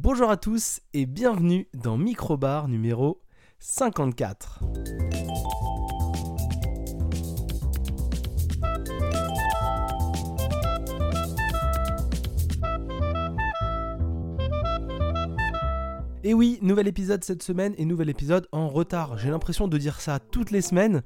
Bonjour à tous et bienvenue dans Microbar numéro 54. Et oui, nouvel épisode cette semaine et nouvel épisode en retard. J'ai l'impression de dire ça toutes les semaines,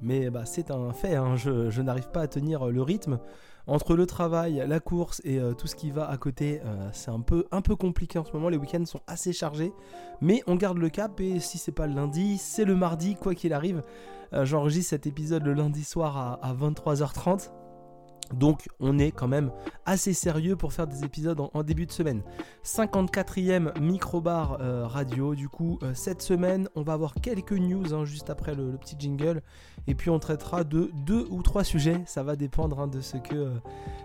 mais bah, c'est un fait, hein. je, n'arrive pas à tenir le rythme. Entre le travail, la course et euh, tout ce qui va à côté, euh, c'est un peu, un peu compliqué en ce moment. Les week-ends sont assez chargés, mais on garde le cap et si c'est pas le lundi, c'est le mardi, quoi qu'il arrive. Euh, j'enregistre cet épisode le lundi soir à, à 23h30. Donc on est quand même assez sérieux pour faire des épisodes en, début de semaine. 54e microbar euh, radio. Du coup, euh, cette semaine, on va avoir quelques news hein, juste après le, petit jingle. Et puis on traitera de deux ou trois sujets. Ça va dépendre hein, de ce que euh,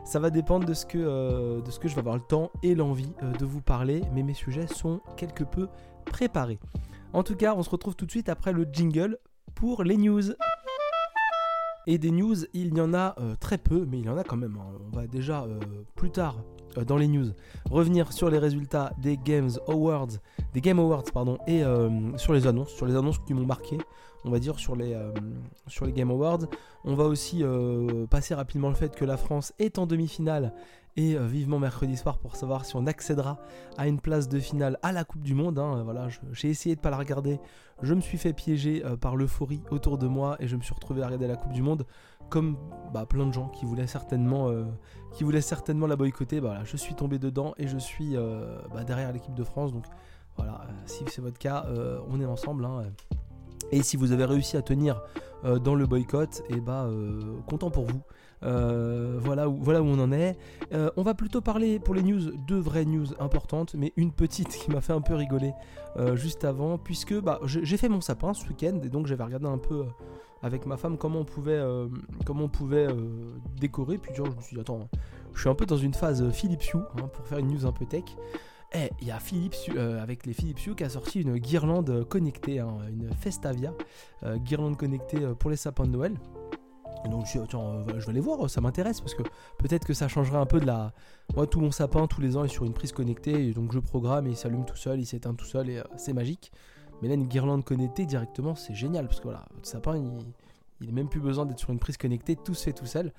ça va dépendre de ce que de ce que je vais avoir le temps et l'envie de vous parler. Mais mes sujets sont quelque peu préparés. En tout cas, on se retrouve tout de suite après le jingle pour les news. Et des news, il y en a euh, très peu, mais il y en a quand même. Hein. On va déjà euh, plus tard euh, dans les news revenir sur les résultats des Games Awards, des Game Awards pardon, et sur les annonces, sur les annonces qui m'ont marqué. On va dire sur les, sur les Game Awards. On va aussi passer rapidement le fait que la France est en demi-finale et euh, vivement mercredi soir pour savoir si on accédera à une place de finale à la Coupe du Monde. Hein. J'ai essayé de pas la regarder, je me suis fait piéger euh, par l'euphorie autour de moi et je me suis retrouvé à regarder la Coupe du Monde comme bah, plein de gens qui voulaient certainement, euh, la boycotter. Bah, voilà, je suis tombé dedans et je suis bah, derrière l'équipe de France. Donc voilà, si c'est votre cas, on est ensemble. Hein. Et si vous avez réussi à tenir dans le boycott, eh bah content pour vous. Euh, voilà, où, on en est. Euh, on va plutôt parler pour les news, deux vraies news importantes, mais une petite qui m'a fait un peu rigoler euh, juste avant, puisque bah, j'ai fait mon sapin ce week-end et donc j'avais regardé un peu avec ma femme comment on pouvait, décorer. Puis je me suis dit, attends, je suis un peu dans une phase Philips Hue hein, pour faire une news un peu tech. Eh, il y a Philips avec les Philips Hue qui a sorti une guirlande connectée, hein, une Festavia, guirlande connectée pour les sapins de Noël donc je euh, je vais aller voir, ça m'intéresse parce que peut-être que ça changerait un peu de la. Moi, tout mon sapin tous les ans est sur une prise connectée, et donc je programme et il s'allume tout seul, il s'éteint tout seul et euh, c'est magique. Mais là, une guirlande connectée directement, c'est génial parce que voilà, votre sapin, il, il n'a même plus besoin d'être sur une prise connectée, tout se fait tout seul.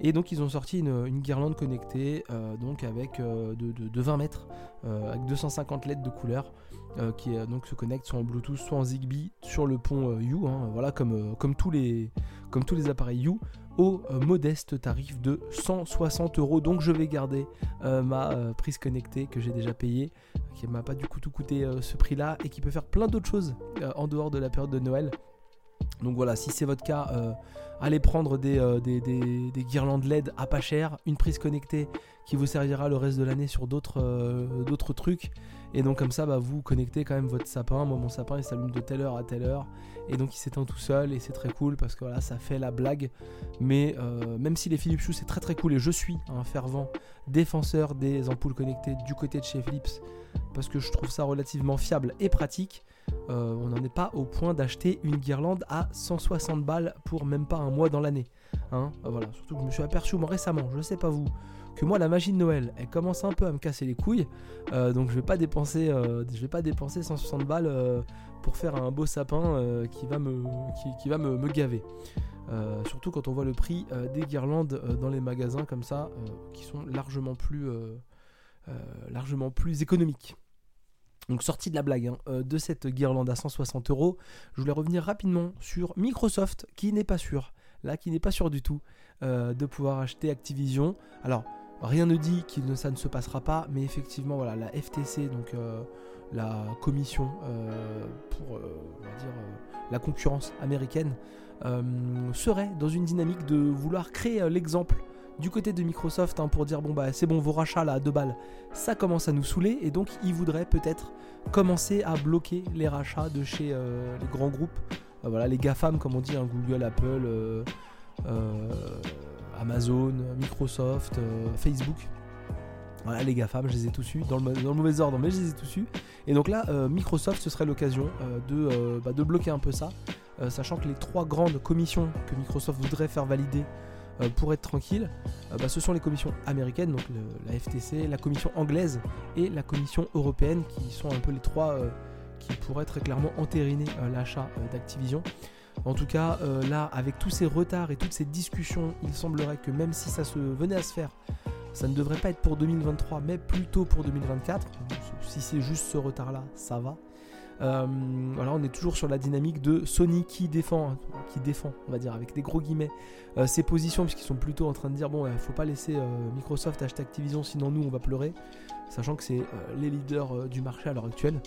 Et donc ils ont sorti une, guirlande connectée, euh, donc avec de, 20 mètres, avec 250 LED de couleur, qui donc se connecte soit en Bluetooth, soit en Zigbee sur le pont U. Hein, voilà, comme, tous les appareils You, au euh, modeste tarif de 160 euros. Donc je vais garder euh, ma euh, prise connectée que j'ai déjà payée, qui m'a pas du coup tout coûté ce prix-là et qui peut faire plein d'autres choses en dehors de la période de Noël. Donc voilà, si c'est votre cas, allez prendre des, des, des, guirlandes LED à pas cher, une prise connectée qui vous servira le reste de l'année sur d'autres trucs. Et donc comme ça, bah, vous connectez quand même votre sapin. Moi, mon sapin, il s'allume de telle heure à telle heure. Et donc il s'éteint tout seul. Et c'est très cool parce que voilà, ça fait la blague. Mais euh, même si les Philips Hue, c'est très très cool. Et je suis un fervent défenseur des ampoules connectées du côté de chez Philips. Parce que je trouve ça relativement fiable et pratique. Euh, on n'en est pas au point d'acheter une guirlande à 160 balles pour même pas un mois dans l'année. Hein voilà, surtout que je me suis aperçu récemment, je sais pas vous, que moi la magie de Noël elle commence un peu à me casser les couilles euh, donc je vais pas dépenser euh, vais pas dépenser 160 balles pour faire un beau sapin qui va me gaver surtout quand on voit le prix des guirlandes dans les magasins comme ça qui sont largement plus économiques donc sortie de la blague hein, de cette guirlande à 160 euros, je voulais revenir rapidement sur Microsoft qui n'est pas sûr, là qui n'est pas sûr du tout de pouvoir acheter Activision. Alors Rien ne dit que ça ne se passera pas, mais effectivement, voilà, la FTC, donc euh, la commission euh, pour euh, la concurrence américaine, serait dans une dynamique de vouloir créer l'exemple du côté de Microsoft hein, pour dire bon bah c'est bon vos rachats là à deux balles ça commence à nous saouler et donc ils voudraient peut-être commencer à bloquer les rachats de chez les grands groupes voilà les GAFAM comme on dit hein, Google Apple Amazon, Microsoft, euh, Facebook. Voilà, les GAFAM, je les ai tous eus, dans le, mauvais ordre, mais je les ai tous eus. Et donc là, euh, Microsoft, ce serait l'occasion euh, bah, de, bloquer un peu ça, sachant que les trois grandes commissions que Microsoft voudrait faire valider pour être tranquille, bah, ce sont les commissions américaines, donc la FTC, la commission anglaise et la commission européenne, qui sont un peu les trois qui pourraient très clairement entériner l'achat d'Activision. En tout cas, là, avec tous ces retards et toutes ces discussions, il semblerait que même si ça se venait à se faire, ça ne devrait pas être pour 2023, mais plutôt pour 2024. Si c'est juste ce retard-là, ça va. Euh, on est toujours sur la dynamique de Sony qui défend, qui défend, on va dire avec des gros guillemets, euh, ses positions puisqu'ils sont plutôt en train de dire bon, il faut pas laisser euh, Microsoft acheter Activision, sinon nous on va pleurer, sachant que c'est les leaders du marché à l'heure actuelle.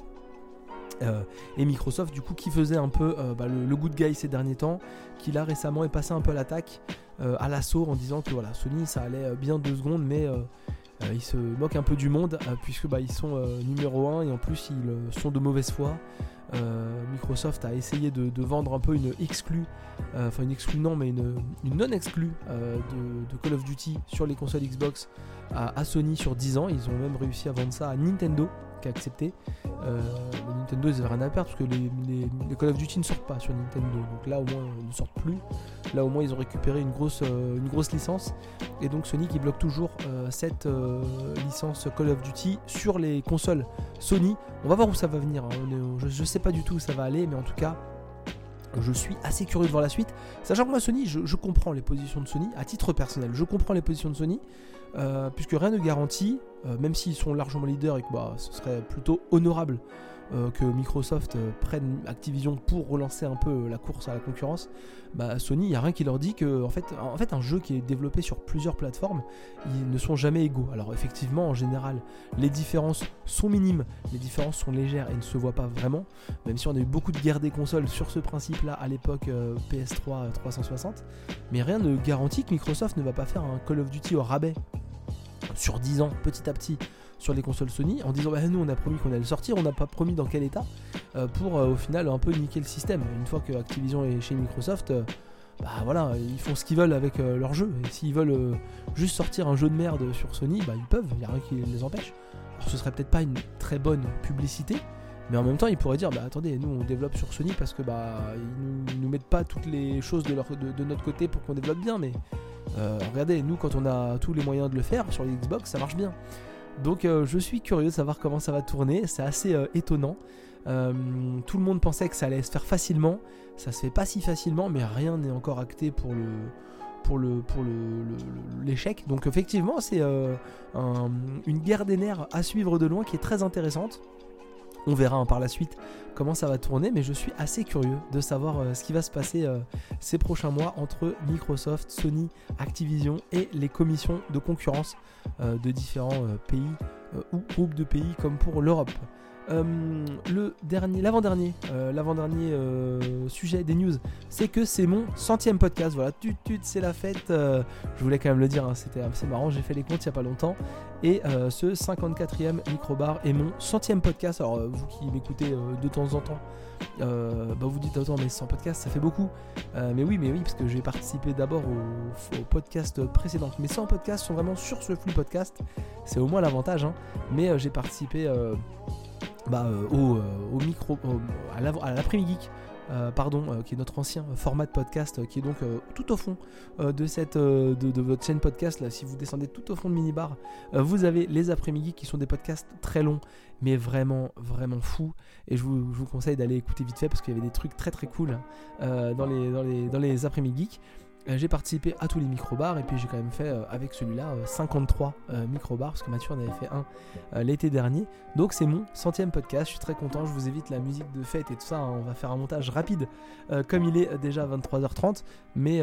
et Microsoft, du coup, qui faisait un peu bah, le, good guy ces derniers temps, qui là récemment est passé un peu à l'attaque, à l'assaut en disant que voilà, Sony ça allait bien deux secondes, mais ils se moquent un peu du monde euh, puisque bah, ils sont euh, numéro 1 et en plus ils sont de mauvaise foi. Microsoft a essayé de, vendre un peu une exclue, enfin une exclue non mais une, non exclue de, Call of Duty sur les consoles Xbox à, Sony sur 10 ans. Ils ont même réussi à vendre ça à Nintendo accepté. Nintendo ils n'avaient rien à perdre parce que les, Call of Duty ne sortent pas sur Nintendo. Donc là au moins ils ne sortent plus. Là au moins ils ont récupéré une grosse, une grosse licence. Et donc Sony qui bloque toujours cette licence Call of Duty sur les consoles Sony. On va voir où ça va venir. Hein. je, je sais pas du tout où ça va aller, mais en tout cas, je suis assez curieux de voir la suite. Sachant que moi, Sony, je, comprends les positions de Sony, à titre personnel, je comprends les positions de Sony, euh, puisque rien ne garantit, euh, même s'ils sont largement leaders et que bah, ce serait plutôt honorable que Microsoft euh, prenne Activision pour relancer un peu la course à la concurrence, bah, Sony, il n'y a rien qui leur dit que en fait, en fait, un jeu qui est développé sur plusieurs plateformes, ils ne sont jamais égaux. Alors effectivement, en général, les différences sont minimes, les différences sont légères et ne se voient pas vraiment, même si on a eu beaucoup de guerres des consoles sur ce principe-là à l'époque euh, PS3 360, mais rien ne garantit que Microsoft ne va pas faire un Call of Duty au rabais sur 10 ans, petit à petit, sur les consoles Sony en disant bah, nous on a promis qu'on allait le sortir, on n'a pas promis dans quel état euh, pour euh, au final un peu niquer le système. Une fois que Activision est chez Microsoft, euh, bah voilà, ils font ce qu'ils veulent avec leur jeu. Et s'ils veulent juste sortir un jeu de merde sur Sony, bah ils peuvent, il n'y a rien qui les empêche. Alors ce serait peut-être pas une très bonne publicité, mais en même temps, ils pourraient dire bah attendez, nous on développe sur Sony parce que bah ils nous, mettent pas toutes les choses de, notre côté pour qu'on développe bien, mais regardez, nous quand on a tous les moyens de le faire sur les Xbox, ça marche bien. Donc euh, je suis curieux de savoir comment ça va tourner, c'est assez euh, étonnant. Euh, tout le monde pensait que ça allait se faire facilement, ça se fait pas si facilement, mais rien n'est encore acté pour le l'échec. Donc effectivement, c'est une guerre des nerfs à suivre de loin qui est très intéressante. On verra hein, par la suite comment ça va tourner, mais je suis assez curieux de savoir euh, ce qui va se passer euh, ces prochains mois entre Microsoft, Sony, Activision et les commissions de concurrence euh, de différents pays ou groupes de pays comme pour l'Europe. Euh, le dernier, l'avant-dernier, euh, l'avant-dernier euh, sujet des news, c'est que c'est mon centième podcast. Voilà, tut tut, c'est la fête. je voulais quand même le dire, hein, c'était assez marrant. J'ai fait les comptes il n'y a pas longtemps. Et ce 54e microbar est mon centième podcast. Alors, vous qui m'écoutez de temps en temps, bah vous dites attends mais 100 podcasts ça fait beaucoup mais oui mais oui parce que j'ai participé d'abord au, au, podcast précédent mais 100 podcasts sont vraiment sur ce flux podcast c'est au moins l'avantage hein. mais j'ai participé bah, euh, au, euh, au, micro, à l'après-midi geek. Euh, pardon, qui est notre ancien format de podcast, qui est donc tout au fond de, cette, de, votre chaîne podcast. Là, si vous descendez tout au fond de Minibar, vous avez les après-midi qui sont des podcasts très longs, mais vraiment, vraiment fous. Et je vous, je vous conseille d'aller écouter vite fait parce qu'il y avait des trucs très très cool dans les, dans les, dans les après-midi geeks. Euh, j'ai participé à tous les micro-bars et puis j'ai quand même fait euh, avec celui-là 53 euh, micro-bars parce que Mathieu en avait fait un l'été dernier. Donc c'est mon centième podcast, je suis très content, je vous évite la musique de fête et tout ça, hein. on va faire un montage rapide comme il est déjà 23h30 mais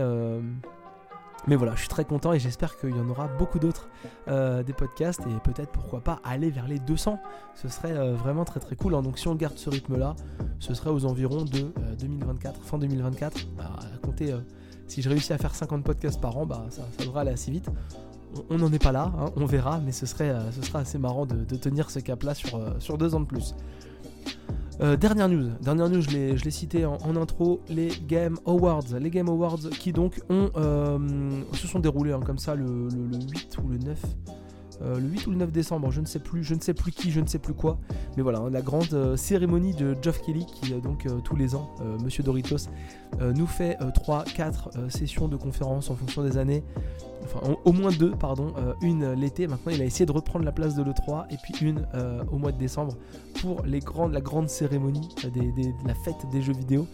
mais voilà, je suis très content et j'espère qu'il y en aura beaucoup d'autres des podcasts et peut-être pourquoi pas aller vers les 200. Ce serait vraiment très très cool. Hein. Donc si on garde ce rythme là, ce serait aux environs de 2024, fin 2024, bah, à compter si je réussis à faire 50 podcasts par an, bah, ça, devrait aller assez vite. On n'en est pas là, hein, on verra, mais ce serait, euh, ce assez marrant de, tenir ce cap-là sur, euh, sur deux ans de plus. Euh, dernière news, dernière news, je l'ai cité en, intro, les Game Awards. Les Game Awards qui donc ont, se sont déroulés hein, comme ça le, 8 ou le 9 le 8 ou le 9 décembre, je ne sais plus, je ne sais plus qui, je ne sais plus quoi. Mais voilà, la grande cérémonie de Geoff Kelly qui donc tous les ans, Monsieur Doritos, nous fait 3-4 sessions de conférences en fonction des années. Enfin, au moins deux, pardon. une l'été, maintenant il a essayé de reprendre la place de l'E3, et puis une au mois de décembre pour la grande cérémonie de la fête des jeux vidéo,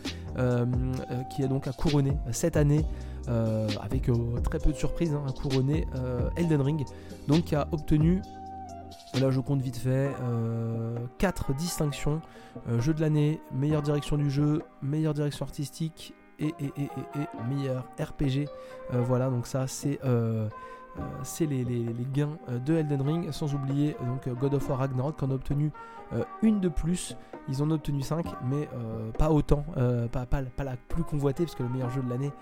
qui est donc à couronner cette année euh, avec euh, très peu de surprises, hein, couronné euh, Elden Ring, donc qui a obtenu Là, je compte vite fait. 4 distinctions. jeu de l'année, meilleure direction du jeu, meilleure direction artistique et, et, et, meilleur RPG. voilà, donc ça, c'est c'est les, les, gains de Elden Ring. Sans oublier donc God of War Ragnarok qui en a obtenu une de plus. Ils en ont obtenu 5, mais pas autant. pas, pas, pas, la plus convoitée, parce que le meilleur jeu de l'année,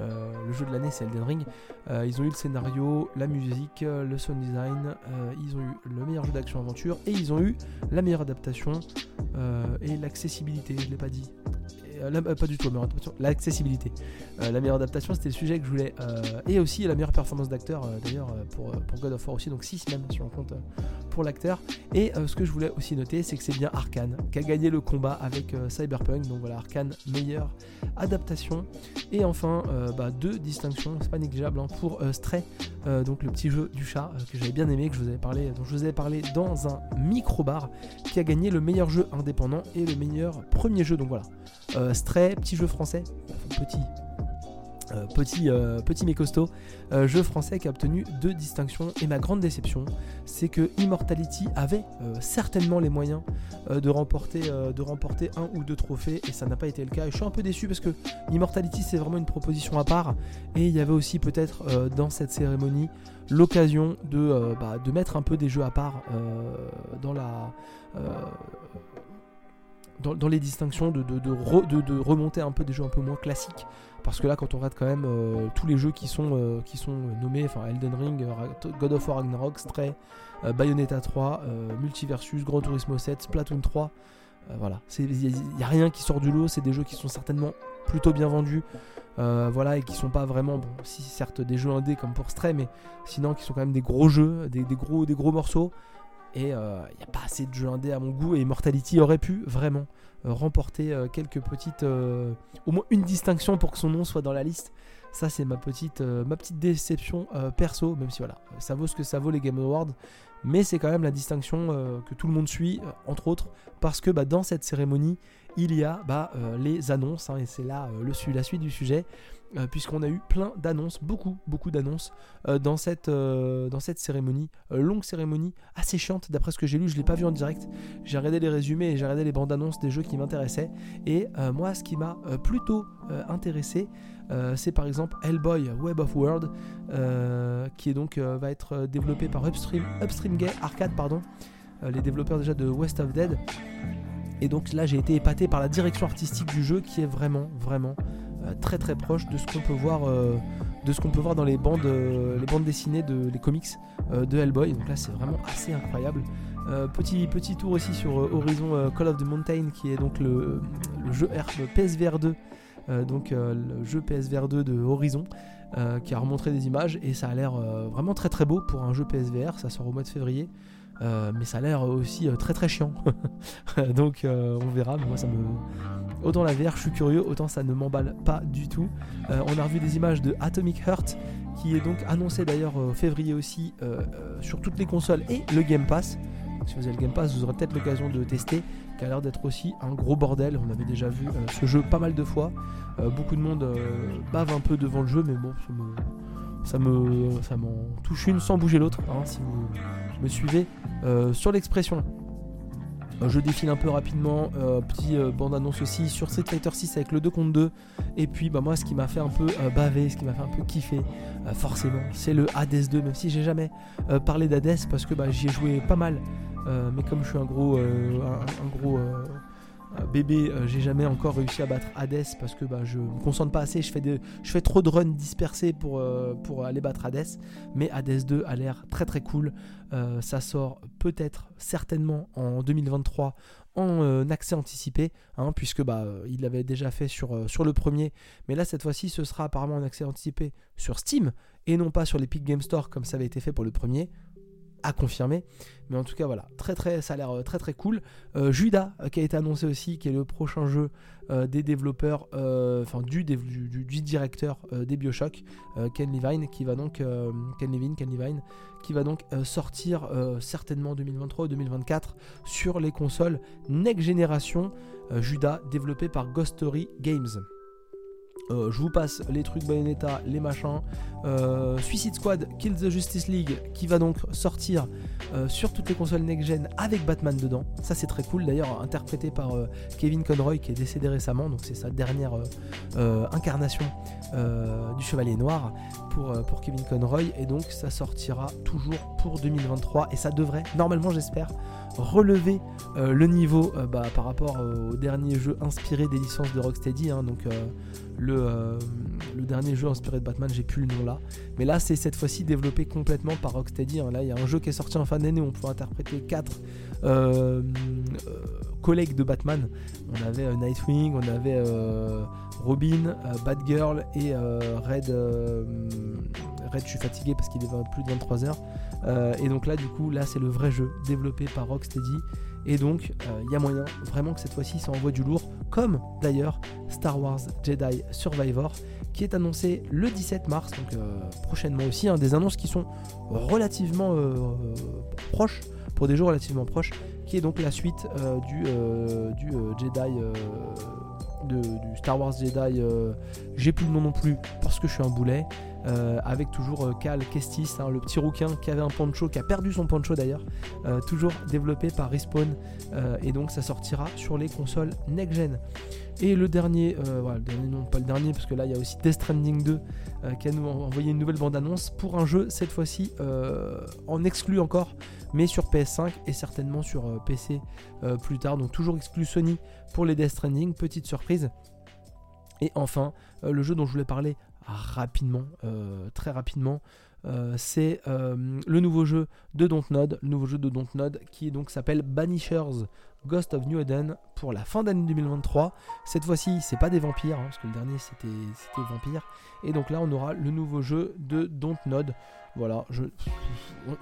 euh, le jeu de l'année, c'est Elden Ring. Euh, ils ont eu le scénario, la musique, euh, le sound design. ils ont eu le meilleur jeu d'action-aventure et ils ont eu la meilleure adaptation et l'accessibilité. Je l'ai pas dit. Pas du tout, l'accessibilité. la meilleure adaptation, c'était le sujet que je voulais. et aussi la meilleure performance d'acteur, d'ailleurs, pour, pour, God of War aussi, donc 6 même si on compte pour l'acteur. Et ce que je voulais aussi noter, c'est que c'est bien Arkane qui a gagné le combat avec Cyberpunk. Donc voilà, Arkane, meilleure adaptation. Et enfin, euh, bah, deux distinctions, c'est pas négligeable, hein, pour euh, Stray, euh, donc le petit jeu du chat que j'avais bien aimé, que je vous avais parlé, dont je vous avais parlé dans un micro-bar, qui a gagné le meilleur jeu indépendant et le meilleur premier jeu. Donc voilà, Stray, petit jeu français, petit euh, petit, euh, petit mais costaud, euh, jeu français qui a obtenu deux distinctions. Et ma grande déception, c'est que Immortality avait certainement les moyens de, remporter, de remporter un ou deux trophées, et ça n'a pas été le cas. Et je suis un peu déçu parce que Immortality, c'est vraiment une proposition à part. Et il y avait aussi peut-être dans cette cérémonie l'occasion bah, de mettre un peu des jeux à part dans la dans, les distinctions, de, de, remonter un peu des jeux un peu moins classiques. Parce que là, quand on regarde quand même euh, tous les jeux qui sont, euh, qui sont nommés, enfin Elden Ring, God of War Ragnarok, Stray, euh, Bayonetta 3, Multiversus, Grand Turismo 7, Splatoon 3, voilà. Il n'y a, rien qui sort du lot, c'est des jeux qui sont certainement plutôt bien vendus. voilà, et qui sont pas vraiment, bon, si certes des jeux indés comme pour Stray, mais sinon qui sont quand même des gros jeux, des, gros, des gros morceaux. Et il euh, n'y a pas assez de jeux indés à mon goût. Et Immortality aurait pu vraiment euh, remporter euh, quelques petites. au moins une distinction pour que son nom soit dans la liste. Ça, c'est ma petite, déception perso. Même si voilà, ça vaut ce que ça vaut les Game Awards. Mais c'est quand même la distinction que tout le monde suit, entre autres, parce que bah, dans cette cérémonie, il y a bah, les annonces. Hein, et c'est là la suite du sujet. Euh, puisqu'on a eu plein d'annonces, beaucoup, beaucoup d'annonces euh, dans, cette, euh, dans cette cérémonie. longue cérémonie, assez chiante d'après ce que j'ai lu, je ne l'ai pas vu en direct. J'ai regardé les résumés et j'ai regardé les bandes annonces des jeux qui m'intéressaient. Et moi, ce qui m'a plutôt intéressé, c'est par exemple Hellboy Web of World, qui est donc, va être développé par Upstream, Upstream Game Arcade, pardon, les développeurs déjà de West of Dead. Et donc là, j'ai été épaté par la direction artistique du jeu qui est vraiment, vraiment très très proche de ce qu'on peut voir euh, de ce qu'on peut voir dans les bandes euh, les bandes dessinées de les comics de Hellboy. Donc là c'est vraiment assez incroyable. Petit, petit tour aussi sur Horizon Call of the Mountain qui est donc le, jeu PSVR 2 donc le jeu PSVR 2 de Horizon qui a remontré des images. Et ça a l'air vraiment très très beau pour un jeu PSVR ça sort au mois de février mais ça a l'air aussi très très chiant donc on verra mais moi ça me Autant la VR, je suis curieux, autant ça ne m'emballe pas du tout. Euh, on a revu des images de Atomic Heart, qui est donc annoncé d'ailleurs février aussi euh, euh, sur toutes les consoles et le Game Pass. si vous avez le Game Pass, vous aurez peut-être l'occasion de tester, qui a l'air d'être aussi un gros bordel. On avait déjà vu ce jeu pas mal de fois. beaucoup de monde bave un peu devant le jeu, mais bon, ça me, ça m'en touche une sans bouger l'autre, hein, si vous me suivez sur l'expression. Euh, je défile un peu rapidement, euh, petit euh, bande-annonce aussi sur Street Fighter 6 avec le 2 contre 2. Et puis bah, moi ce qui m'a fait un peu baver, ce qui m'a fait un peu kiffer, forcément, c'est le Hades 2, même si j'ai jamais parlé d'Hades parce que bah, j'y ai joué pas mal. mais comme je suis un gros, un, gros euh, bébé, euh, j'ai jamais encore réussi à battre Hades parce que bah, je me concentre pas assez, je fais, trop de runs dispersés pour, euh, pour aller battre Hades. Mais Hades 2 a l'air très très cool. ça sort peut-être, certainement en 2023 en accès anticipé, hein, puisque bah, il l'avait déjà fait sur, sur le premier. Mais là, cette fois-ci, ce sera apparemment en accès anticipé sur Steam et non pas sur l'Epic Game Store comme ça avait été fait pour le premier à confirmer. Mais en tout cas, voilà, très très, ça a l'air très très cool. Judas, qui a été annoncé aussi, qui est le prochain jeu des développeurs, enfin du, directeur des Bioshock, Ken Levine, qui va donc, Ken Levine, Ken Levine, qui va donc sortir certainement en 2023 ou 2024 sur les consoles next generation. Judas, développé par Ghost Story Games. Euh, je vous passe les trucs Bayonetta, les machins. Euh, Suicide Squad, Kill the Justice League, qui va donc sortir euh, sur toutes les consoles next-gen avec Batman dedans. Ça, c'est très cool. D'ailleurs, interprété par Kevin Conroy, qui est décédé récemment. Donc, c'est sa dernière incarnation du Chevalier Noir pour, pour Kevin Conroy. Et donc, ça sortira toujours pour 2023. Et ça devrait, normalement, j'espère, relever le niveau bah, par rapport au dernier jeu inspiré des licences de Rocksteady. Hein. donc, euh, le, dernier jeu inspiré de Batman, j'ai plus le nom là. Mais là, c'est cette fois-ci développé complètement par Rocksteady. Hein. Là, il y a un jeu qui est sorti en fin d'année où on peut interpréter quatre euh, euh, collègues de Batman. On avait Nightwing, on avait Robin, Batgirl et Red. Red, je suis fatigué parce qu'il est plus de 23 heures. et donc là, du coup, là, c'est le vrai jeu développé par Rocksteady. Et donc, il euh, y a moyen vraiment que cette fois-ci ça envoie du lourd, comme d'ailleurs Star Wars Jedi Survivor, qui est annoncé le 17 mars, donc euh, prochainement aussi. Hein, des annonces qui sont relativement euh, proches, pour des jours relativement proches, qui est donc la suite du, du Jedi. du Star Wars Jedi, j'ai plus le nom non plus parce que je suis un boulet. Euh, avec toujours euh, Cal Kestis, hein, le petit rouquin qui avait un poncho, qui a perdu son poncho d'ailleurs, euh, toujours développé par Respawn, et donc ça sortira sur les consoles next-gen. Et le dernier, voilà, le dernier, non pas le dernier, parce que là il y a aussi Death Stranding 2 qui a nous envoyé une nouvelle bande-annonce pour un jeu cette fois-ci en exclu encore, mais sur PS5 et certainement sur PC plus tard, donc toujours exclu Sony pour les Death Stranding, petite surprise. Et enfin, le jeu dont je voulais parler rapidement, euh, très rapidement. Euh, c'est euh, le nouveau jeu de Dontnod, le nouveau jeu de Dontnod qui donc s'appelle Banishers Ghost of New Eden pour la fin d'année 2023. Cette fois-ci, c'est pas des vampires, hein, parce que le dernier c'était vampire. Et donc là, on aura le nouveau jeu de Dontnod. Voilà, je,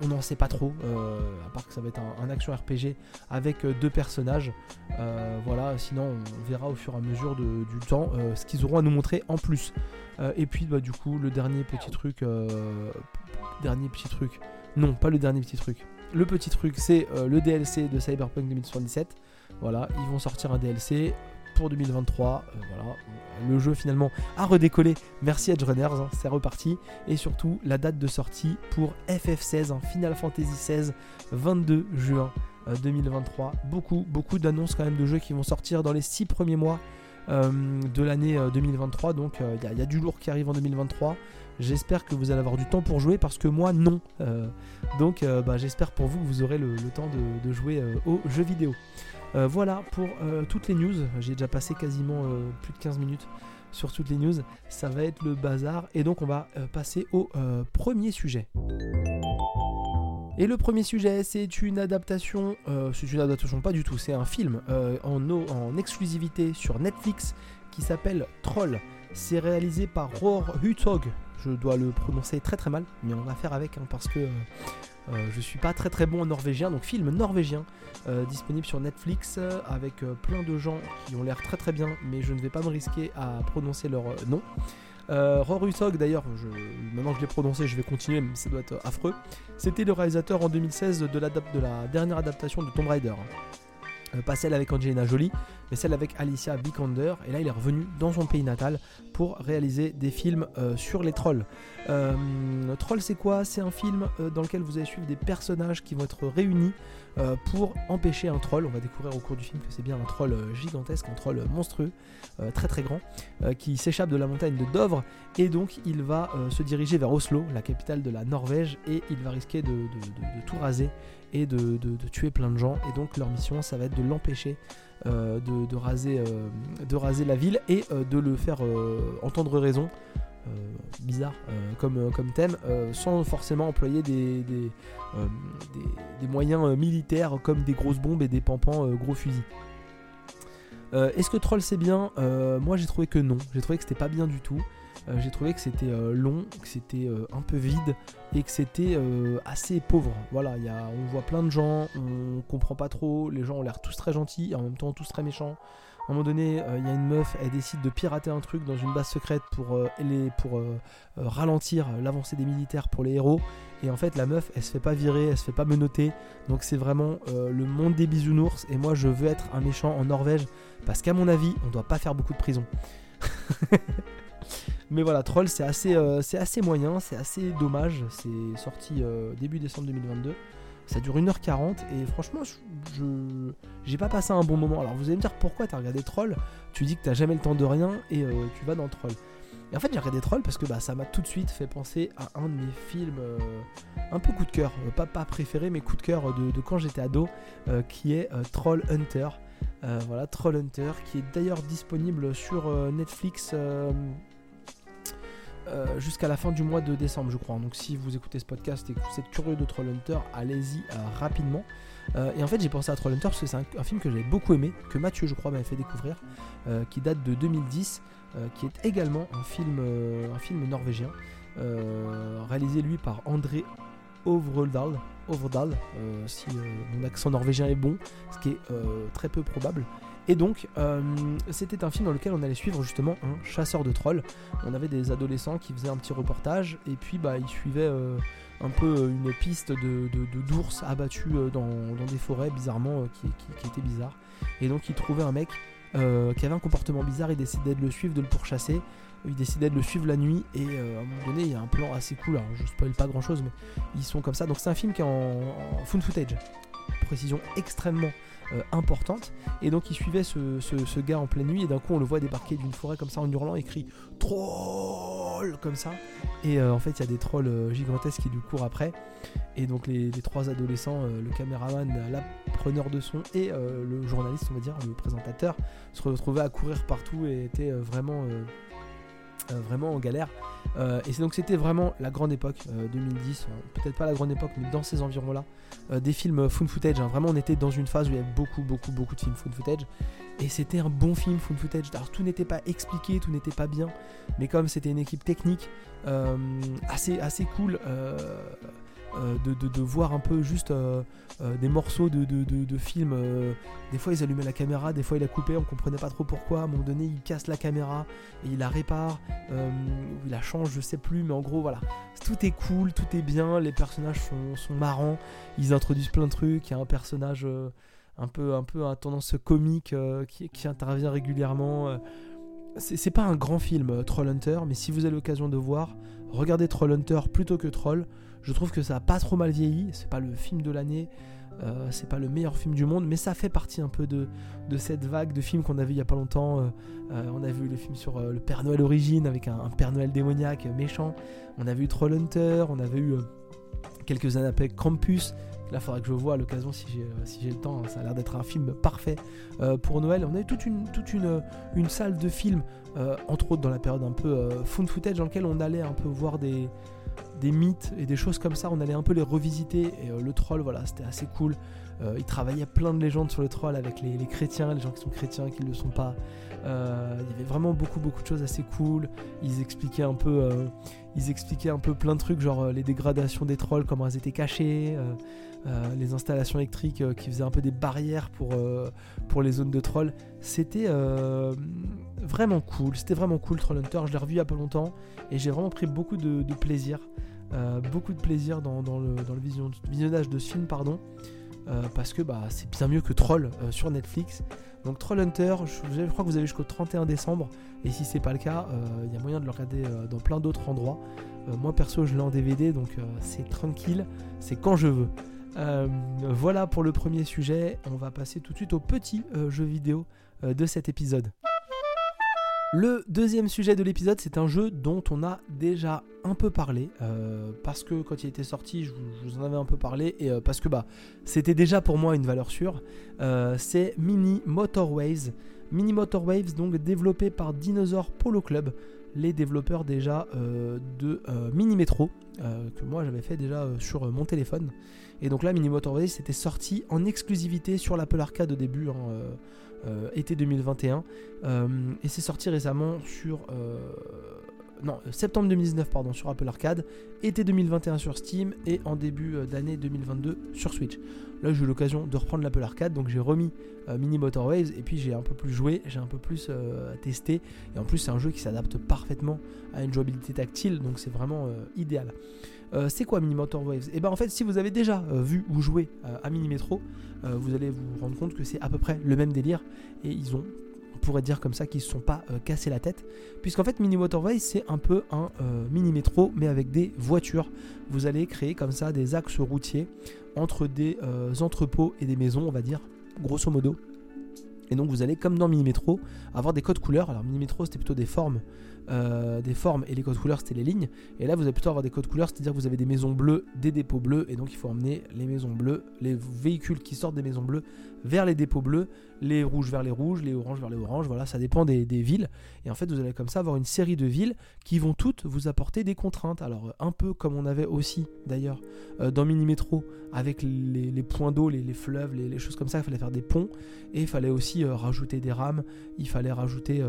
on n'en sait pas trop, euh, à part que ça va être un, action RPG avec euh, deux personnages. Euh, voilà, sinon on verra au fur et à mesure du temps ce qu'ils auront à nous montrer en plus. et puis bah, du coup, le dernier petit truc, dernier petit truc, non, pas le dernier petit truc. Le petit truc, c'est le DLC de Cyberpunk 2077. Voilà, ils vont sortir un DLC pour 2023. Euh, voilà, le jeu finalement a redécollé. Merci Runners, hein, c'est reparti. Et surtout la date de sortie pour FF16, hein, Final Fantasy XVI, 22 juin 2023. Euh, beaucoup, beaucoup d'annonces quand même de jeux qui vont sortir dans les 6 premiers mois euh, de l'année 2023. Donc il y, a du lourd qui arrive en 2023. J'espère que vous allez avoir du temps pour jouer parce que moi non. donc bah, j'espère pour vous que vous aurez le, temps de jouer aux jeux vidéo. Euh, voilà pour euh, toutes les news. J'ai déjà passé quasiment euh, plus de 15 minutes sur toutes les news. Ça va être le bazar. Et donc on va passer au premier sujet. Et le premier sujet, c'est une adaptation, c'est une adaptation pas du tout, c'est un film en, en, exclusivité sur Netflix qui s'appelle Troll. C'est réalisé par Roar Hutog. Je dois le prononcer très très mal, mais on va faire avec hein, parce que je suis pas très très bon en norvégien, donc film norvégien euh, disponible sur Netflix euh, avec plein de gens qui ont l'air très très bien, mais je ne vais pas me risquer à prononcer leur nom. Euh, Rorusog, d'ailleurs, maintenant que je l'ai prononcé, je vais continuer, mais ça doit être affreux. C'était le réalisateur en 2016 de, la dernière adaptation de Tomb Raider. Euh, pas celle avec Angelina Jolie, mais celle avec Alicia Vikander. Et là, il est revenu dans son pays natal pour réaliser des films euh, sur les trolls. Euh, Troll, c'est quoi? C'est un film dans lequel vous allez suivre des personnages qui vont être réunis pour empêcher un troll. On va découvrir au cours du film que c'est bien un troll gigantesque, un troll monstrueux, très très grand, qui s'échappe de la montagne de Dovre. Et donc, il va se diriger vers Oslo, la capitale de la Norvège, et il va risquer de tout raser et de, tuer plein de gens. Et donc leur mission, ça va être de l'empêcher euh, de, raser, euh, la ville et euh, de le faire entendre raison. Bizarre comme, comme thème, sans forcément employer des, moyens militaires comme des grosses bombes et des pampans gros fusils. Est-ce que Troll c'est bien? Moi j'ai trouvé que non, j'ai trouvé que c'était pas bien du tout. j'ai trouvé que c'était long, que c'était un peu vide et que c'était assez pauvre. Voilà, on voit plein de gens, on comprend pas trop, les gens ont l'air tous très gentils en même temps tous très méchants. À un moment donné, il euh, y a une meuf, elle décide de pirater un truc dans une base secrète pour, euh, pour euh, ralentir l'avancée des militaires pour les héros. Et en fait, la meuf, elle se fait pas virer, elle se fait pas menotter. Donc c'est vraiment le monde des bisounours. Et moi, je veux être un méchant en Norvège parce qu'à mon avis, on doit pas faire beaucoup de prison. Mais voilà, Troll, c'est assez, assez moyen, c'est assez dommage. C'est sorti début décembre 2022. Ça dure 1h40 et franchement, je j'ai pas passé un bon moment. Alors vous allez me dire pourquoi t'as regardé Troll? Tu dis que t'as jamais le temps de rien et euh, tu vas dans Troll. Et en fait, j'ai regardé Troll parce que bah, ça m'a tout de suite fait penser à un de mes films euh, un peu coup de cœur, euh, pas, pas préféré, mais coup de cœur de, quand j'étais ado, qui est Troll Hunter. voilà, Troll Hunter, qui est d'ailleurs disponible sur Netflix euh, jusqu'à la fin du mois de décembre, je crois. Donc si vous écoutez ce podcast et que vous êtes curieux de Trollhunter, allez-y euh, rapidement. Euh, et en fait, j'ai pensé à Trollhunter parce que c'est un, film que j'avais beaucoup aimé, que Mathieu, je crois, m'avait fait découvrir, qui date de 2010, qui est également un film, un film norvégien, réalisé lui par André Ovredal, Ovredal si mon accent norvégien est bon, ce qui est très peu probable. Et donc, euh, c'était un film dans lequel on allait suivre justement un chasseur de trolls. On avait des adolescents qui faisaient un petit reportage, et puis bah, ils suivaient euh, un peu euh, une piste de, d'ours abattus dans, des forêts, bizarrement, qui, qui, était bizarre. Et donc, ils trouvaient un mec qui avait un comportement bizarre, ils décidaient de le suivre, de le pourchasser. Ils décidaient de le suivre la nuit et à un moment donné il y a un plan assez cool, alors je spoil pas grand chose mais ils sont comme ça. Donc c'est un film qui est en, en footage. Précision extrêmement euh, importante. Et donc il suivait ce, gars en pleine nuit et d'un coup on le voit débarquer d'une forêt comme ça en hurlant et troll comme ça. Et euh, en fait il y a des trolls euh, gigantesques qui lui courent après. Et donc les, trois adolescents, le caméraman, l'appreneur de son et le journaliste on va dire, le présentateur, se retrouvaient à courir partout et étaient vraiment vraiment en galère. Euh, et c'est donc c'était vraiment la grande époque 2010, euh, peut-être pas la grande époque, mais dans ces environs-là, des films found footage. Hein. Vraiment, on était dans une phase où il y avait beaucoup, beaucoup, beaucoup de films found footage. Et c'était un bon film found footage. Alors tout n'était pas expliqué, tout n'était pas bien, mais comme c'était une équipe technique assez, assez cool. Euh, de, voir un peu juste euh, euh, des morceaux de, de films. des fois ils allumaient la caméra, des fois il la coupait, on comprenait pas trop pourquoi. À un moment donné il casse la caméra et il la répare, il la change, je sais plus, mais en gros voilà. Tout est cool, tout est bien, les personnages sont, marrants, ils introduisent plein de trucs, il y a un personnage un peu, un peu à tendance comique qui, qui, intervient régulièrement. C'est pas un grand film, Trollhunter, mais si vous avez l'occasion de voir, regardez Trollhunter plutôt que Troll. Je trouve que ça a pas trop mal vieilli. C'est pas le film de l'année. Euh, c'est pas le meilleur film du monde, mais ça fait partie un peu de, cette vague de films qu'on a vu il y a pas longtemps. Euh, euh, on a vu le film sur le Père Noël Origine avec un, Père Noël démoniaque méchant. On a vu Trollhunter, on avait eu quelques années après Krampus. Là, il faudra que je vois à l'occasion si j'ai si le temps. Ça a l'air d'être un film parfait pour Noël. On a toute une, toute une, une salle de films, entre autres dans la période un peu found footage, dans lequel on allait un peu voir des, des mythes et des choses comme ça. On allait un peu les revisiter. Et euh, le troll, voilà, c'était assez cool. Euh, il travaillait plein de légendes sur le troll avec les, chrétiens, les gens qui sont chrétiens, qui ne le sont pas. Euh, il y avait vraiment beaucoup beaucoup de choses assez cool. Ils expliquaient un peu, ils expliquaient un peu plein de trucs, genre les dégradations des trolls, comment elles étaient cachées, les installations électriques qui faisaient un peu des barrières pour pour les zones de trolls. C'était vraiment cool. C'était vraiment cool Troll Hunter. Je l'ai revu il y a pas longtemps et j'ai vraiment pris beaucoup de plaisir. Euh, beaucoup de plaisir dans, le, visionnage de ce film, pardon, euh, parce que bah, c'est bien mieux que Troll euh, sur Netflix. Donc Troll Hunter, je, crois que vous avez jusqu'au 31 décembre, et si c'est pas le cas, il y a moyen de le regarder dans plein d'autres endroits. moi perso, je l'ai en DVD, donc c'est tranquille, c'est quand je veux. Voilà pour le premier sujet, on va passer tout de suite au petit jeu vidéo de cet épisode. Le deuxième sujet de l'épisode, c'est un jeu dont on a déjà un peu parlé, euh, parce que quand il était sorti, je vous, en avais un peu parlé, et euh, parce que bah, c'était déjà pour moi une valeur sûre. Euh, c'est Mini Motorways. Mini Motorways, donc développé par Dinosaur Polo Club, les développeurs déjà de Mini Metro, que moi j'avais fait déjà sur mon téléphone. Et donc là, Mini Motorways, c'était sorti en exclusivité sur l'Apple Arcade au début. Hein, euh, été 2021. Euh, et c'est sorti récemment sur, euh, non, septembre 2019 pardon, sur Apple Arcade, été 2021 sur Steam et en début d'année 2022 sur Switch. Là, j'ai eu l'occasion de reprendre l'Apple Arcade, donc j'ai remis Mini Motor Waves et puis j'ai un peu plus joué, j'ai un peu plus testé. Et en plus, c'est un jeu qui s'adapte parfaitement à une jouabilité tactile, donc c'est vraiment idéal. c'est quoi Mini Motor Waves Et eh ben en fait, si vous avez déjà vu ou joué à Mini Metro, vous allez vous rendre compte que c'est à peu près le même délire et ils ont on pourrait dire comme ça qu'ils ne se sont pas euh, cassés la tête. Puisqu'en fait, Mini Waterway, c'est un peu un euh, mini métro, mais avec des voitures. Vous allez créer comme ça des axes routiers entre des euh, entrepôts et des maisons, on va dire, grosso modo. Et donc vous allez, comme dans Mini Metro, avoir des codes couleurs. Alors Mini Metro, c'était plutôt des formes des formes et les codes couleurs c'était les lignes. Et là vous allez plutôt avoir des codes couleurs, c'est-à-dire que vous avez des maisons bleues, des dépôts bleus, et donc il faut emmener les maisons bleues, les véhicules qui sortent des maisons bleues vers les dépôts bleus, les rouges vers les rouges, les oranges vers les oranges, voilà, ça dépend des, villes. Et en fait vous allez comme ça avoir une série de villes qui vont toutes vous apporter des contraintes. Alors un peu comme on avait aussi d'ailleurs euh, dans Mini Metro avec les, points d'eau, les, fleuves, les, choses comme ça, il fallait faire des ponts et il fallait aussi euh, rajouter des rames, il fallait rajouter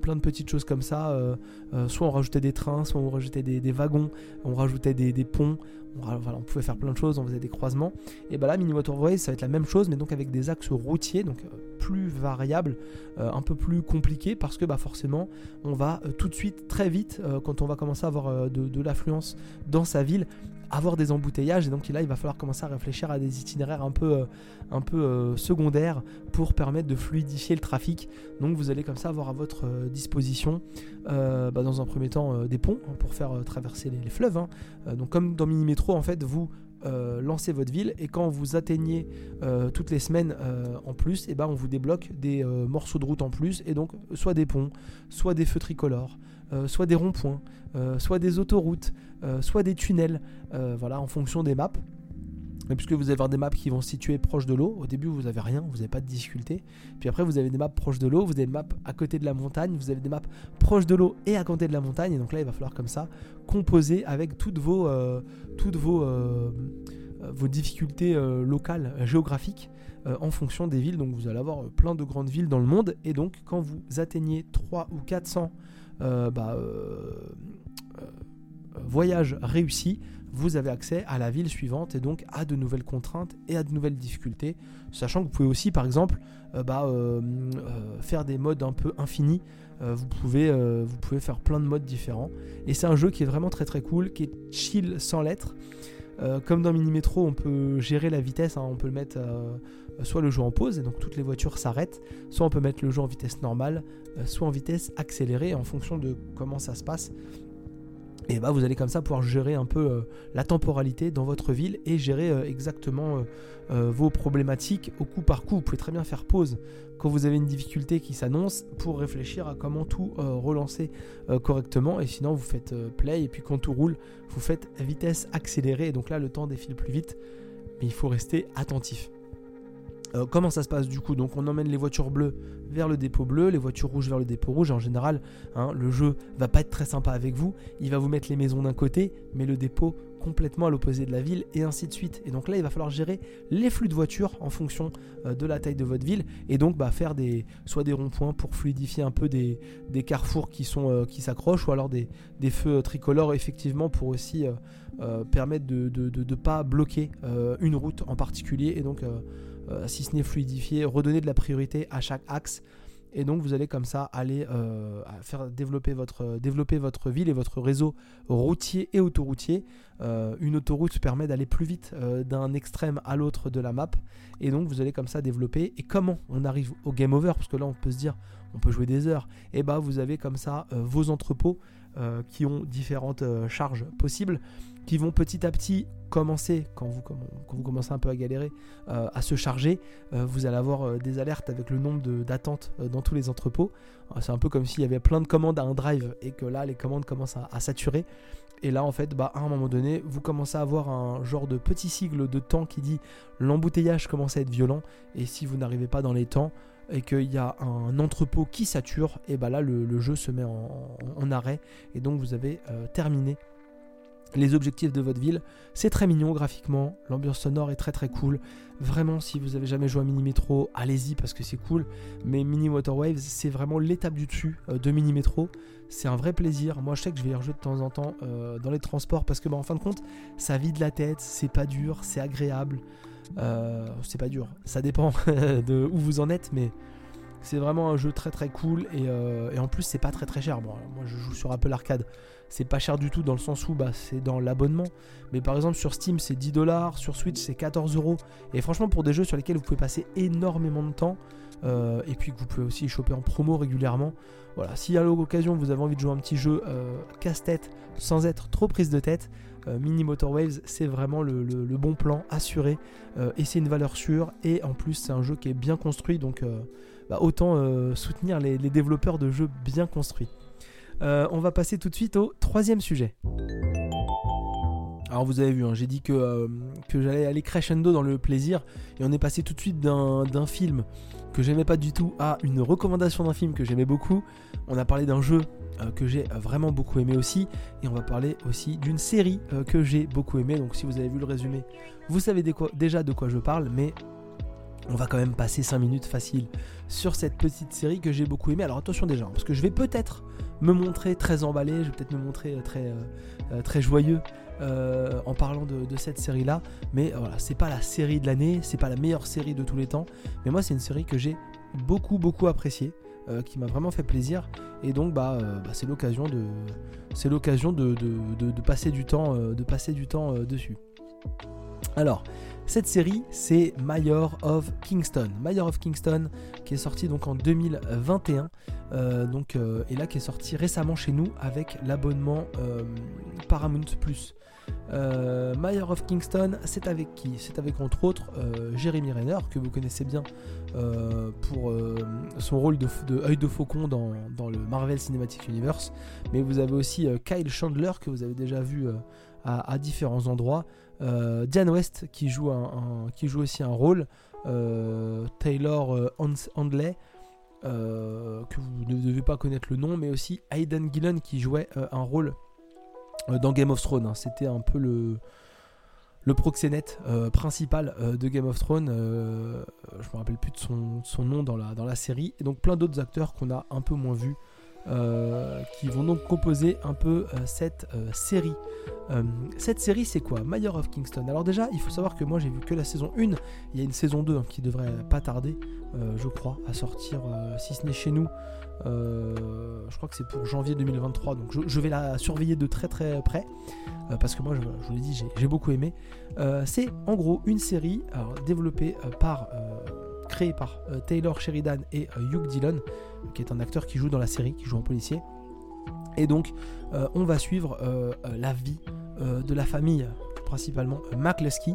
plein de petites choses comme ça. Euh, euh, soit on rajoutait des trains, soit on rajoutait des, wagons, on rajoutait des, ponts. On, pouvait faire plein de choses, on faisait des croisements. Et bah là, Mini Motorway, ça va être la même chose, mais donc avec des axes donc euh, plus variables, un peu plus compliqués, parce que bah forcément, on va tout de suite, très vite, quand on va commencer à avoir de, l'affluence dans sa ville, avoir des embouteillages et donc là il va falloir commencer à réfléchir à des itinéraires un peu, euh, un peu euh, secondaires pour permettre de fluidifier le trafic. Donc vous allez comme ça avoir à votre euh, disposition bah, dans un premier temps des ponts pour faire traverser les, fleuves. Hein. donc comme dans Mini Métro en fait vous lancez votre ville et quand vous atteignez toutes les semaines en plus, et eh ben on vous débloque des morceaux de route en plus et donc soit des ponts, soit des feux tricolores, soit des ronds-points, soit des autoroutes, euh, soit des tunnels, euh, voilà, en fonction des maps. Puisque vous allez avoir des maps qui vont se situer proches de l'eau. Au début, vous n'avez rien, vous n'avez pas de difficulté. Puis après, vous avez des maps proches de l'eau, vous avez des maps à côté de la montagne, vous avez des maps proches de l'eau et à côté de la montagne. Et donc là, il va falloir comme ça composer avec toutes vos, euh, toutes vos, vos difficultés locales, géographiques. en fonction des villes, donc vous allez avoir plein de grandes villes dans le monde, et donc quand vous atteignez 3 ou 400 bah, voyage réussi, vous avez accès à la ville suivante et donc à de nouvelles contraintes et à de nouvelles difficultés. Sachant que vous pouvez aussi, par exemple, euh, bah, euh, euh, faire des modes un peu infinis. vous, pouvez, vous pouvez faire plein de modes différents. Et c'est un jeu qui est vraiment très très cool, qui est chill sans lettres. comme dans Mini Metro, on peut gérer la vitesse, hein. on peut le mettre soit le jeu en pause, et donc toutes les voitures s'arrêtent, soit on peut mettre le jeu en vitesse normale, soit en vitesse accélérée en fonction de comment ça se passe. Et bah vous allez comme ça pouvoir gérer un peu euh, la temporalité dans votre ville et gérer euh, exactement euh, vos problématiques au coup par coup. Vous pouvez très bien faire pause quand vous avez une difficulté qui s'annonce pour réfléchir à comment tout relancer correctement. Et sinon vous faites play et puis quand tout roule, vous faites vitesse accélérée. Et donc là le temps défile plus vite. Mais il faut rester attentif. Euh, comment ça se passe du coup Donc on emmène les voitures bleues vers le dépôt bleu, les voitures rouges vers le dépôt rouge. En général, hein, le jeu va pas être très sympa avec vous. Il va vous mettre les maisons d'un côté, mais le dépôt complètement à l'opposé de la ville et ainsi de suite. Et donc là, il va falloir gérer les flux de voitures en fonction euh, de la taille de votre ville et donc bah, faire des, soit des ronds-points pour fluidifier un peu des, carrefours euh, qui s'accrochent ou alors des, feux tricolores effectivement pour aussi permettre de ne pas bloquer une route en particulier et donc euh, si ce n'est fluidifier, redonner de la priorité à chaque axe. Et donc vous allez comme ça aller euh, faire développer votre, développer votre ville et votre réseau routier et autoroutier. Euh, une autoroute permet d'aller plus vite d'un extrême à l'autre de la map. Et donc vous allez comme ça développer. Et comment on arrive au game over? Parce que là on peut se dire on peut jouer des heures. Et bah vous avez comme ça vos entrepôts qui ont différentes charges possibles qui vont petit à petit vous, quand vous commencez un peu à galérer, euh, à se charger, euh, vous allez avoir euh, des alertes avec le nombre d'attentes dans tous les entrepôts. C'est un peu comme s'il y avait plein de commandes à un drive et que là les commandes commencent à, saturer. Et là en fait, bah, à un moment donné, vous commencez à avoir un genre de petit sigle de temps qui dit l'embouteillage commence à être violent et si vous n'arrivez pas dans les temps, et qu'il y a un entrepôt qui sature, et bah là le, jeu se met en, arrêt et donc vous avez terminé les objectifs de votre ville. C'est très mignon graphiquement, l'ambiance sonore est très très cool. Vraiment, si vous avez jamais joué à Mini Metro, allez-y parce que c'est cool. Mais Mini Water Waves, c'est vraiment l'étape du dessus euh, de Mini Metro. C'est un vrai plaisir. Moi, je sais que je vais y rejouer de temps en temps euh, dans les transports parce que, bah, en fin de compte, ça vide la tête, c'est pas dur, c'est agréable. Euh, c'est pas dur, ça dépend de où vous en êtes, mais c'est vraiment un jeu très très cool et, et en plus c'est pas très très cher. Bon, moi je joue sur Apple Arcade, c'est pas cher du tout dans le sens où bah, c'est dans l'abonnement. Mais par exemple sur Steam c'est 10 dollars, sur Switch c'est 14 euros. Et franchement pour des jeux sur lesquels vous pouvez passer énormément de temps, euh, et puis que vous pouvez aussi choper en promo régulièrement. Voilà, si à l'occasion vous avez envie de jouer un petit jeu euh, casse-tête sans être trop prise de tête, euh, Mini Motor Waves c'est vraiment le, bon plan assuré et c'est une valeur sûre et en plus c'est un jeu qui est bien construit donc bah, autant soutenir les développeurs de jeux bien construits. Euh, on va passer tout de suite au troisième sujet. Alors vous avez vu, hein, j'ai dit que, euh, que j'allais aller crescendo dans le plaisir et on est passé tout de suite d'un film que j'aimais pas du tout à une recommandation d'un film que j'aimais beaucoup. On a parlé d'un jeu euh, que j'ai vraiment beaucoup aimé aussi et on va parler aussi d'une série que j'ai beaucoup aimé. Donc si vous avez vu le résumé, vous savez déjà de quoi je parle, mais on va quand même passer 5 minutes facile sur cette petite série que j'ai beaucoup aimé. Alors attention déjà, hein, parce que je vais peut-être me montrer très emballé, je vais peut-être me montrer euh, très, euh, euh, très joyeux en parlant de, cette série-là. Mais voilà, c'est pas la série de l'année, c'est pas la meilleure série de tous les temps. Mais moi, c'est une série que j'ai beaucoup, beaucoup appréciée. qui m'a vraiment fait plaisir et donc bah, bah c'est l'occasion de c'est l'occasion passer du temps de passer du temps dessus alors cette série, c'est Mayor of Kingston. Mayor of Kingston, qui est sorti donc en 2021, euh, donc, euh, et là qui est sorti récemment chez nous avec l'abonnement euh, Paramount Plus. Mayor of Kingston, c'est avec qui? C'est avec entre autres Jeremy Renner, que vous connaissez bien pour son rôle de, œil de faucon dans, le Marvel Cinematic Universe. Mais vous avez aussi Kyle Chandler, que vous avez déjà vu à différents endroits. Euh, Diane West qui joue, aussi un rôle, euh, Taylor euh, Handley, que vous ne devez pas connaître le nom, mais aussi Aidan Gillen qui jouait un rôle dans Game of Thrones. Hein. C'était un peu le, le proxénète principal de Game of Thrones. je me rappelle plus de son, son, nom dans la, dans la série. Et donc plein d'autres acteurs qu'on a un peu moins vus euh, qui vont donc composer un peu euh, cette euh, série. cette série, c'est quoi? Mayor of Kingston. Alors déjà, il faut savoir que moi j'ai vu que la saison 1. Il y a une saison 2 hein, qui devrait pas tarder, je crois, à sortir, si ce n'est chez nous. je crois que c'est pour janvier 2023, donc je, vais la surveiller de très très près, parce que moi, je, vous l'ai dit, j'ai beaucoup aimé. c'est en gros une série développée par créé par Taylor Sheridan et Hugh Dillon, qui est un acteur qui joue dans la série, qui joue en policier. Et donc, euh, on va suivre la vie de la famille principalement McCluskey,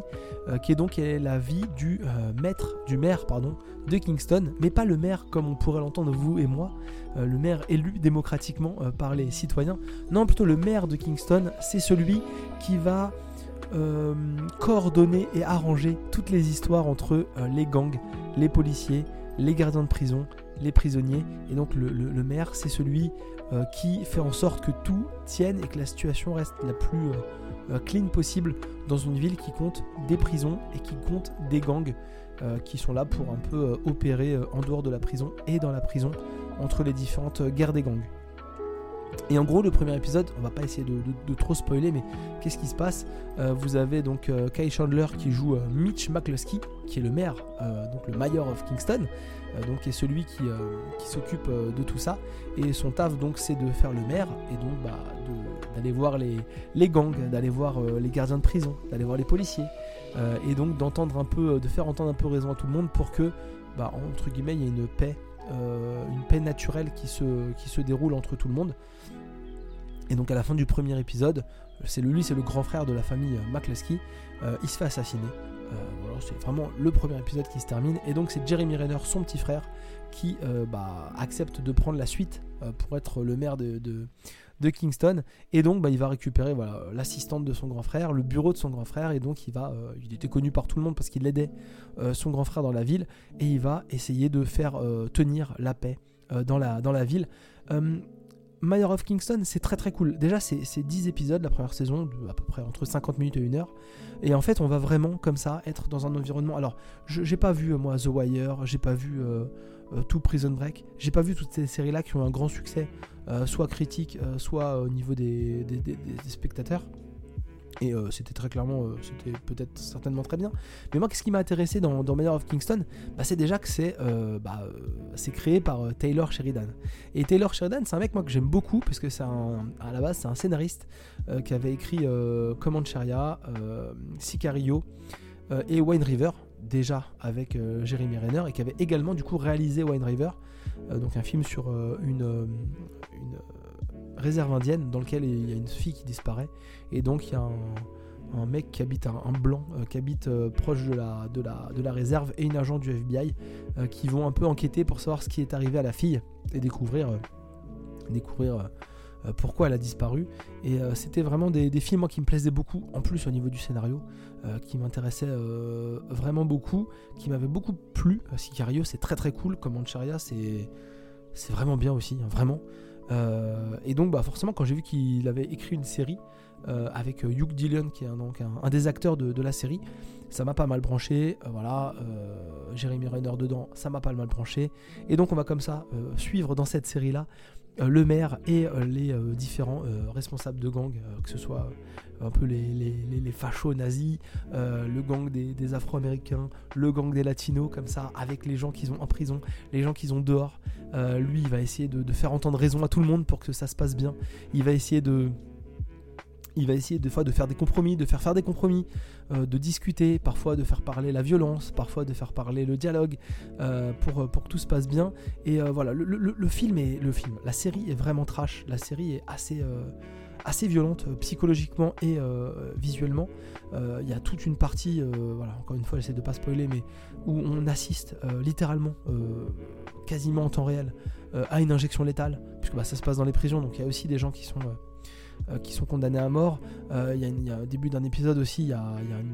qui est donc la vie du maître, du maire pardon, de Kingston, mais pas le maire comme on pourrait l'entendre vous et moi, le maire élu démocratiquement par les citoyens. Non, plutôt le maire de Kingston, c'est celui qui va euh, coordonner et arranger toutes les histoires entre euh, les gangs, les policiers, les gardiens de prison, les prisonniers. Et donc le, maire, c'est celui euh, qui fait en sorte que tout tienne et que la situation reste la plus clean possible dans une ville qui compte des prisons et qui compte des gangs qui sont là pour un peu opérer en dehors de la prison et dans la prison entre les différentes guerres des gangs. Et en gros, le premier épisode, on va pas essayer de, trop spoiler, mais qu'est-ce qui se passe? Euh, Vous avez donc euh, Kai Chandler qui joue euh, Mitch McCluskey, qui est le maire, donc le mayor of Kingston, donc qui est celui qui, s'occupe de tout ça. Et son taf, donc, c'est de faire le maire et donc bah, d'aller voir les, gangs, d'aller voir les gardiens de prison, d'aller voir les policiers, et donc d'entendre un peu, de faire entendre un peu raison à tout le monde pour que, bah, entre guillemets, il y ait une paix une paix naturelle qui se, déroule entre tout le monde. Et donc à la fin du premier épisode, c'est lui, c'est le grand frère de la famille euh, McCluskey, euh, il se fait assassiner. Euh, c'est vraiment le premier épisode qui se termine. Et donc c'est Jeremy Renner, son petit frère, qui bah, accepte de prendre la suite pour être le maire de, Kingston. Et donc bah, il va récupérer voilà, l'assistante de son grand frère, le bureau de son grand frère. Et donc il va, il était connu par tout le monde parce qu'il aidait son grand frère dans la ville. Et il va essayer de faire tenir la paix dans, la, ville Mayor of Kingston, c'est très très cool. Déjà, c'est 10 épisodes la première saison, de à peu près entre 50 minutes et 1 heure. Et en fait, on va vraiment comme ça être dans un environnement. Alors, j'ai pas vu moi The Wire, j'ai pas vu tout Prison Break, j'ai pas vu toutes ces séries là qui ont un grand succès, soit critique, soit au niveau des spectateurs. Et euh, c'était très clairement, euh, c'était peut-être certainement très bien. Mais moi, qu'est-ce qui m'a intéressé dans, dans Mayor of Kingston? Bah, C'est déjà que c'est euh, bah, créé par Taylor Sheridan. Et Taylor Sheridan, c'est un mec moi, que j'aime beaucoup, parce que c'est à la base, c'est un scénariste qui avait écrit Command Sharia, Sicario et Wine River, déjà avec Jeremy Renner, et qui avait également du coup réalisé Wine River, donc un film sur une, une réserve indienne dans lequel il y a une fille qui disparaît et donc il y a un, mec qui habite un, blanc euh, qui habite euh, proche de la, de, la, réserve et une agent du FBI euh, qui vont un peu enquêter pour savoir ce qui est arrivé à la fille et découvrir découvrir pourquoi elle a disparu. Et c'était vraiment des, films qui me plaisaient beaucoup, en plus au niveau du scénario, qui m'intéressaient vraiment beaucoup, qui m'avaient beaucoup plu. Sicario, c'est très très cool, comme Ancharia, c'est c'est vraiment bien aussi, hein, vraiment. et donc, bah, forcément, quand j'ai vu qu'il avait écrit une série, euh, avec euh, Hugh Dillon qui est un, des acteurs de, la série. Ça m'a pas mal branché, euh, voilà, Jeremy Renner dedans, ça m'a pas mal branché. Et donc on va comme ça suivre dans cette série-là le maire et les différents responsables de gang, que ce soit un peu les, les, fachos nazis, le gang des, Afro-Américains, le gang des Latinos, comme ça, avec les gens qu'ils ont en prison, les gens qu'ils ont dehors. lui, il va essayer de, faire entendre raison à tout le monde pour que ça se passe bien. Il va essayer de, il va essayer des fois de faire des compromis, de faire faire des compromis, euh, de discuter, parfois de faire parler la violence, parfois de faire parler le dialogue euh, pour, euh, pour que tout se passe bien. Et voilà, le, film est le film, la série est vraiment trash, la série est assez violente psychologiquement et visuellement. Il y a toute une partie, voilà, encore une fois, j'essaie de pas spoiler, mais où on assiste littéralement, quasiment en temps réel, à une injection létale, puisque bah, ça se passe dans les prisons, donc il y a aussi des gens qui sont euh, qui sont condamnés à mort. Euh, il y, a au début d'un épisode aussi, il y a, un,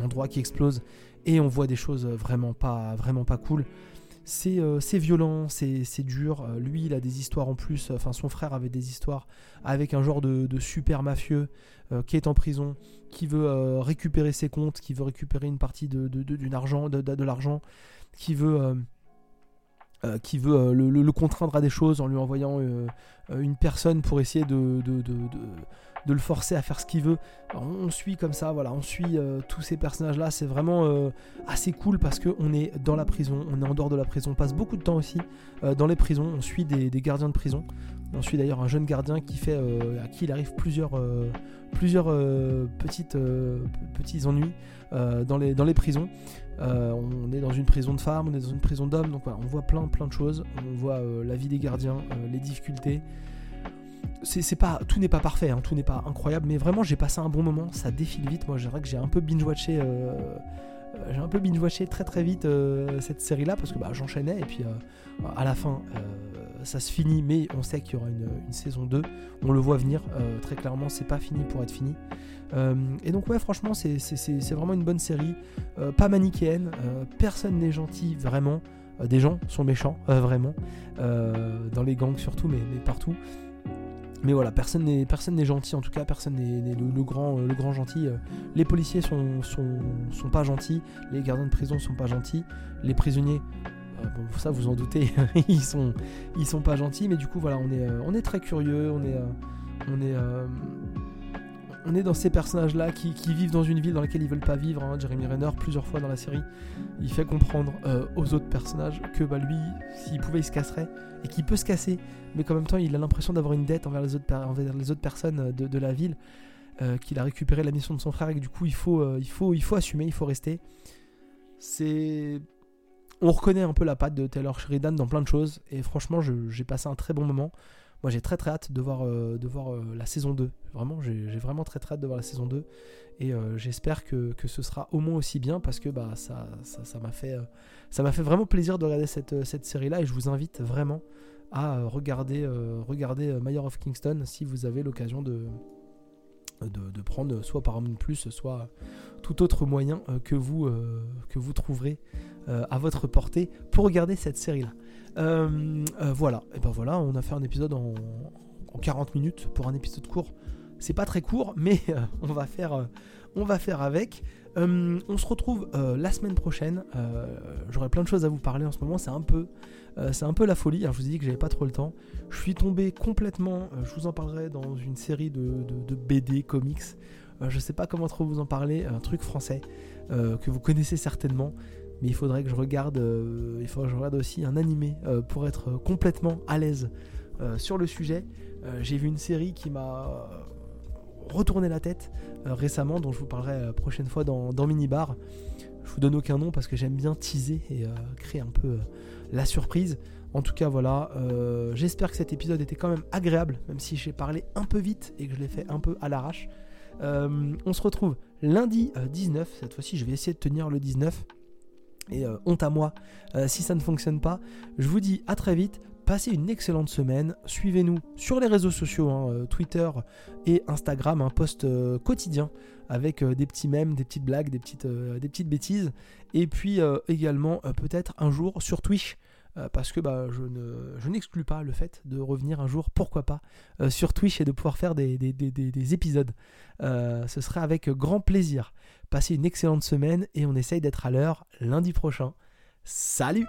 endroit qui explose et on voit des choses vraiment pas, vraiment pas cool. C'est euh, violent, c'est dur. lui, il a des histoires en plus. Enfin, son frère avait des histoires avec un genre de, super mafieux qui est en prison, qui veut récupérer ses comptes, qui veut récupérer une partie de, de, argent, de, l'argent, qui veut euh, qui veut euh, le, contraindre à des choses en lui envoyant euh, une personne pour essayer de, de, le forcer à faire ce qu'il veut. on, suit comme ça, voilà, on suit tous ces personnages-là. C'est vraiment assez cool parce qu'on est dans la prison, on est en dehors de la prison, on passe beaucoup de temps aussi dans les prisons, on suit des, gardiens de prison. On suit d'ailleurs un jeune gardien qui fait, à qui il arrive plusieurs, plusieurs petites, petits ennuis dans, les, dans les prisons. Euh, on est dans une prison de femmes, on est dans une prison d'hommes, donc on voit plein plein de choses. On voit euh, la vie des gardiens, euh, les difficultés. C'est pas, tout n'est pas parfait, hein, tout n'est pas incroyable, mais vraiment j'ai passé un bon moment. Ça défile vite. Moi, j'aimerais que j'ai un peu binge watché, j'ai un peu binge watché très très vite cette série là parce que bah, j'enchaînais et puis à la fin ça se finit, mais on sait qu'il y aura une, une, saison 2. On le voit venir très clairement. C'est pas fini pour être fini. Euh, et donc ouais franchement c'est vraiment une bonne série, euh, pas manichéenne, euh, personne n'est gentil vraiment, des gens sont méchants vraiment, dans les gangs surtout mais, partout. Mais voilà, personne n'est personne n'est gentil en tout cas, personne n'est le, grand le grand gentil. les policiers sont, sont, sont pas gentils, les gardiens de prison sont pas gentils, les prisonniers ça vous en doutez, ils sont ils sont pas gentils, mais du coup voilà, on est on est très curieux, on est on est on est dans ces personnages-là qui, vivent dans une ville dans laquelle ils veulent pas vivre. Hein. Jeremy Renner, plusieurs fois dans la série, il fait comprendre euh, aux autres personnages que bah, lui, s'il pouvait, il se casserait et qu'il peut se casser, mais qu'en même temps, il a l'impression d'avoir une dette envers les autres, personnes euh, de, la ville, euh, qu'il a récupéré la mission de son frère et que du coup, il faut assumer, il faut rester. C'est on reconnaît un peu la patte de Taylor Sheridan dans plein de choses et franchement j'ai passé un très bon moment. Moi, j'ai très très hâte de voir, euh, de voir euh, la saison 2. Vraiment, j'ai vraiment très très hâte de voir la saison 2. Et euh, j'espère que, ce sera au moins aussi bien parce que bah, ça m'a ça, fait, fait vraiment plaisir de regarder cette, cette série-là. Et je vous invite vraiment à regarder, regarder Mayor of Kingston si vous avez l'occasion de, de, prendre soit Paramount Plus, soit tout autre moyen que, vous, que vous trouverez à votre portée pour regarder cette série-là. Voilà, et ben voilà, on a fait un épisode en, en 40 minutes pour un épisode court. C'est pas très court, mais on va faire, on va faire avec. Euh, on se retrouve euh, la semaine prochaine. Euh, j'aurai plein de choses à vous parler en ce moment. C'est un peu, c'est un peu la folie. je vous ai dit que j'avais pas trop le temps. Je suis tombé complètement. je vous en parlerai dans une série de, BD comics. je sais pas comment trop vous en parler. Un truc français que vous connaissez certainement. Mais il faudrait que je regarde. il faudrait que je regarde aussi un animé pour être complètement à l'aise sur le sujet. J'ai vu une série qui m'a retourné la tête euh, récemment, dont je vous parlerai la euh, prochaine fois dans, dans Minibar. Je vous donne aucun nom parce que j'aime bien teaser et euh, créer un peu la surprise. En tout cas, voilà, j'espère que cet épisode était quand même agréable, même si j'ai parlé un peu vite et que je l'ai fait un peu à l'arrache. on se retrouve lundi 19, cette fois-ci je vais essayer de tenir le 19. Et honte à moi si ça ne fonctionne pas. Je vous dis à très vite. Passez une excellente semaine. Suivez-nous sur les réseaux sociaux, hein, euh, Twitter et Instagram, un post euh, quotidien avec euh, des petits mèmes, des petites blagues, des petites, bêtises. Et puis également peut-être un jour sur Twitch. parce que bah, je, n'exclus pas le fait de revenir un jour, pourquoi pas, sur Twitch et de pouvoir faire des, des épisodes. ce serait avec grand plaisir. Passez une excellente semaine et on essaye d'être à l'heure lundi prochain. Salut